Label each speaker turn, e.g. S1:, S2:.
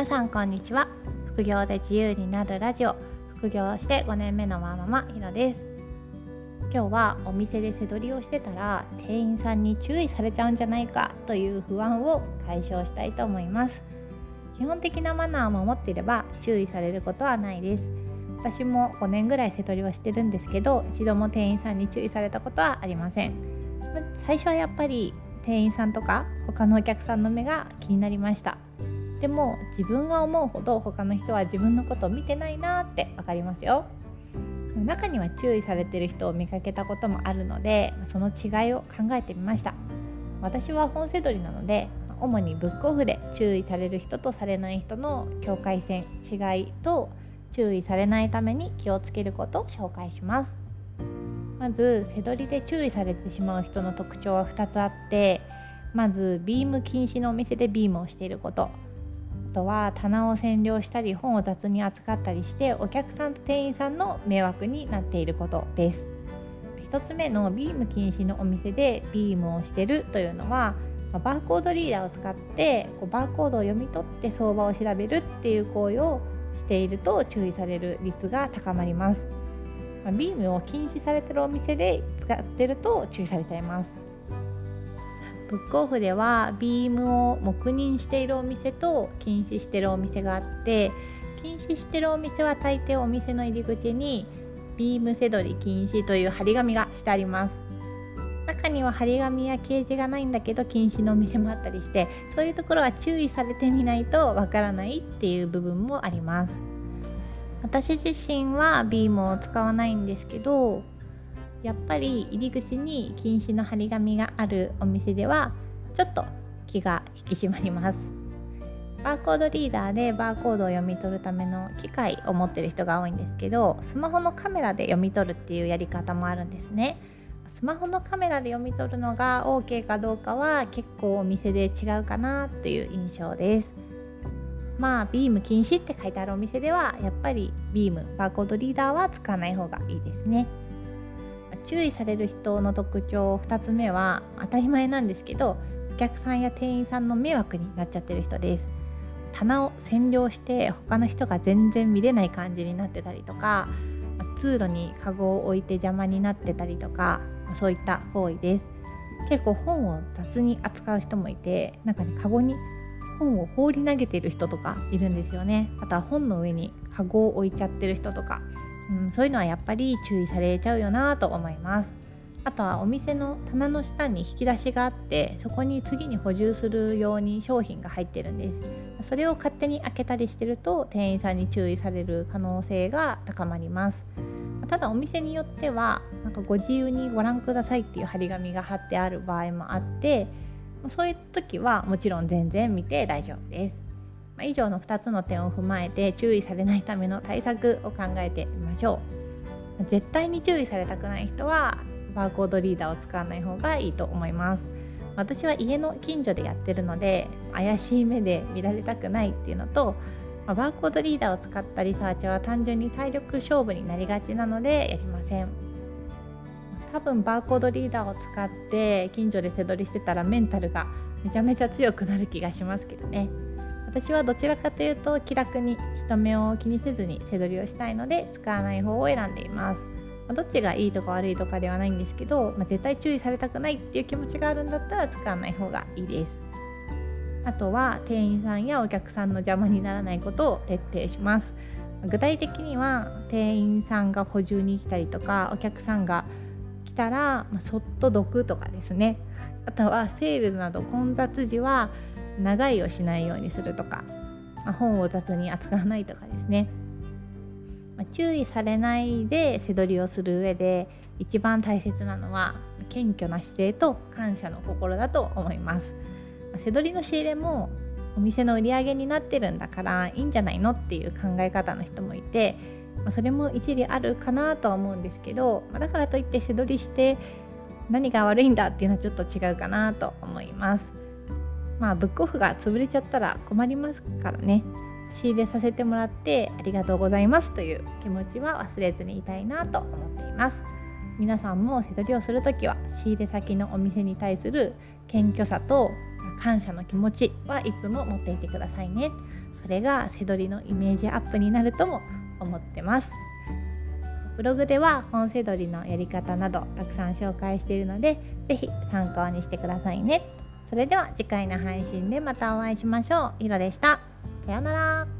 S1: 皆さんこんにちは。副業で自由になるラジオ。副業して5年目のワーママひろです。今日はお店で背取りをしてたら店員さんに注意されちゃうんじゃないかという不安を解消したいと思います。基本的なマナーを守っていれば注意されることはないです。私も5年ぐらい背取りをしてるんですけど一度も店員さんに注意されたことはありません。最初はやっぱり店員さんとか他のお客さんの目が気になりました。でも自分が思うほど他の人は自分のことを見てないなって分かりますよ。中には注意されてる人を見かけたこともあるのでその違いを考えてみました。私は本セドリなので主にブックオフで注意される人とされない人の境界線違いと注意されないために気をつけることを紹介します。まず背取りで注意されてしまう人の特徴は2つあってまずビーム禁止のお店でビームをしていること。とは棚を占領したり本を雑に扱ったりしてお客さんと店員さんの迷惑になっていることです1つ目のビーム禁止のお店でビームをしてるというのはバーコードリーダーを使ってこうバーコードを読み取って相場を調べるっていう行為をしていると注意される率が高まります。まビームを禁止されてるお店で使ってると注意されちゃいます。ブックオフではビームを黙認しているお店と禁止してるお店があって禁止してるお店は大抵お店の入り口にビームせどり禁止という張り紙がしてあります。中には張り紙や掲示がないんだけど禁止のお店もあったりしてそういうところは注意されてみないとわからないっていう部分もあります。私自身はビームを使わないんですけどやっぱり入り口に禁止の張り紙があるお店ではちょっと気が引き締まります。バーコードリーダーでバーコードを読み取るための機械を持ってる人が多いんですけどスマホのカメラで読み取るっていうやり方もあるんですね。スマホのカメラで読み取るのが OK かどうかは結構お店で違うかなという印象です。まあビーム禁止って書いてあるお店ではやっぱりビームバーコードリーダーは使わない方がいいですね。注意される人の特徴2つ目は当たり前なんですけどお客さんや店員さんの迷惑になっちゃってる人です。棚を占領して他の人が全然見れない感じになってたりとか通路にカゴを置いて邪魔になってたりとかそういった行為です。結構本を雑に扱う人もいてなんかねカゴに本を放り投げてる人とかいるんですよね。あとは本の上にカゴを置いちゃってる人とかうん、そういうのはやっぱり注意されちゃうよなと思います。あとはお店の棚の下に引き出しがあってそこに次に補充するように商品が入ってるんです。それを勝手に開けたりしてると店員さんに注意される可能性が高まります。ただお店によってはなんかご自由にご覧くださいっていう張り紙が貼ってある場合もあってそういう時はもちろん全然見て大丈夫です。ま以上の2つの点を踏まえて注意されないための対策を考えてみましょう。絶対に注意されたくない人はバーコードリーダーを使わない方がいいと思います。私は家の近所でやってるので怪しい目で見られたくないっていうのとまバーコードリーダーを使ったリサーチは単純に体力勝負になりがちなのでやりません。多分バーコードリーダーを使って近所で背取りしてたらメンタルがめちゃめちゃ強くなる気がしますけどね。私はどちらかというと気楽に人目を気にせずに背取りをしたいので使わない方を選んでいます、まあ、どっちがいいとか悪いとかではないんですけど、まあ、絶対注意されたくないっていう気持ちがあるんだったら使わない方がいいです。あとは店員さんやお客さんの邪魔にならないことを徹底します。具体的には店員さんが補充に来たりとかお客さんが来たら、まあ、そっとどくとかですね。あとはセールなど混雑時は長いをしないようにするとか、まあ、本を雑に扱わないとかですね、まあ、注意されないで背取りをする上で一番大切なのは謙虚な姿勢と感謝の心だと思います、まあ、背取りの仕入れもお店の売り上げになってるんだからいいんじゃないのっていう考え方の人もいて、まあ、それも一理あるかなとは思うんですけど、まあ、だからといって背取りして何が悪いんだっていうのはちょっと違うかなと思います。まあブックオフが潰れちゃったら困りますからね。仕入れさせてもらってありがとうございます。という気持ちは忘れずにいたいなと思っています。皆さんも背取りをする時は仕入れ先のお店に対する謙虚さと感謝の気持ちはいつも持っていてくださいね。それが背取りのイメージアップになるとも思ってます。ブログでは本背取りのやり方などたくさん紹介しているので是非参考にしてくださいね。それでは次回の配信でまたお会いしましょう。ひろでした。さようなら。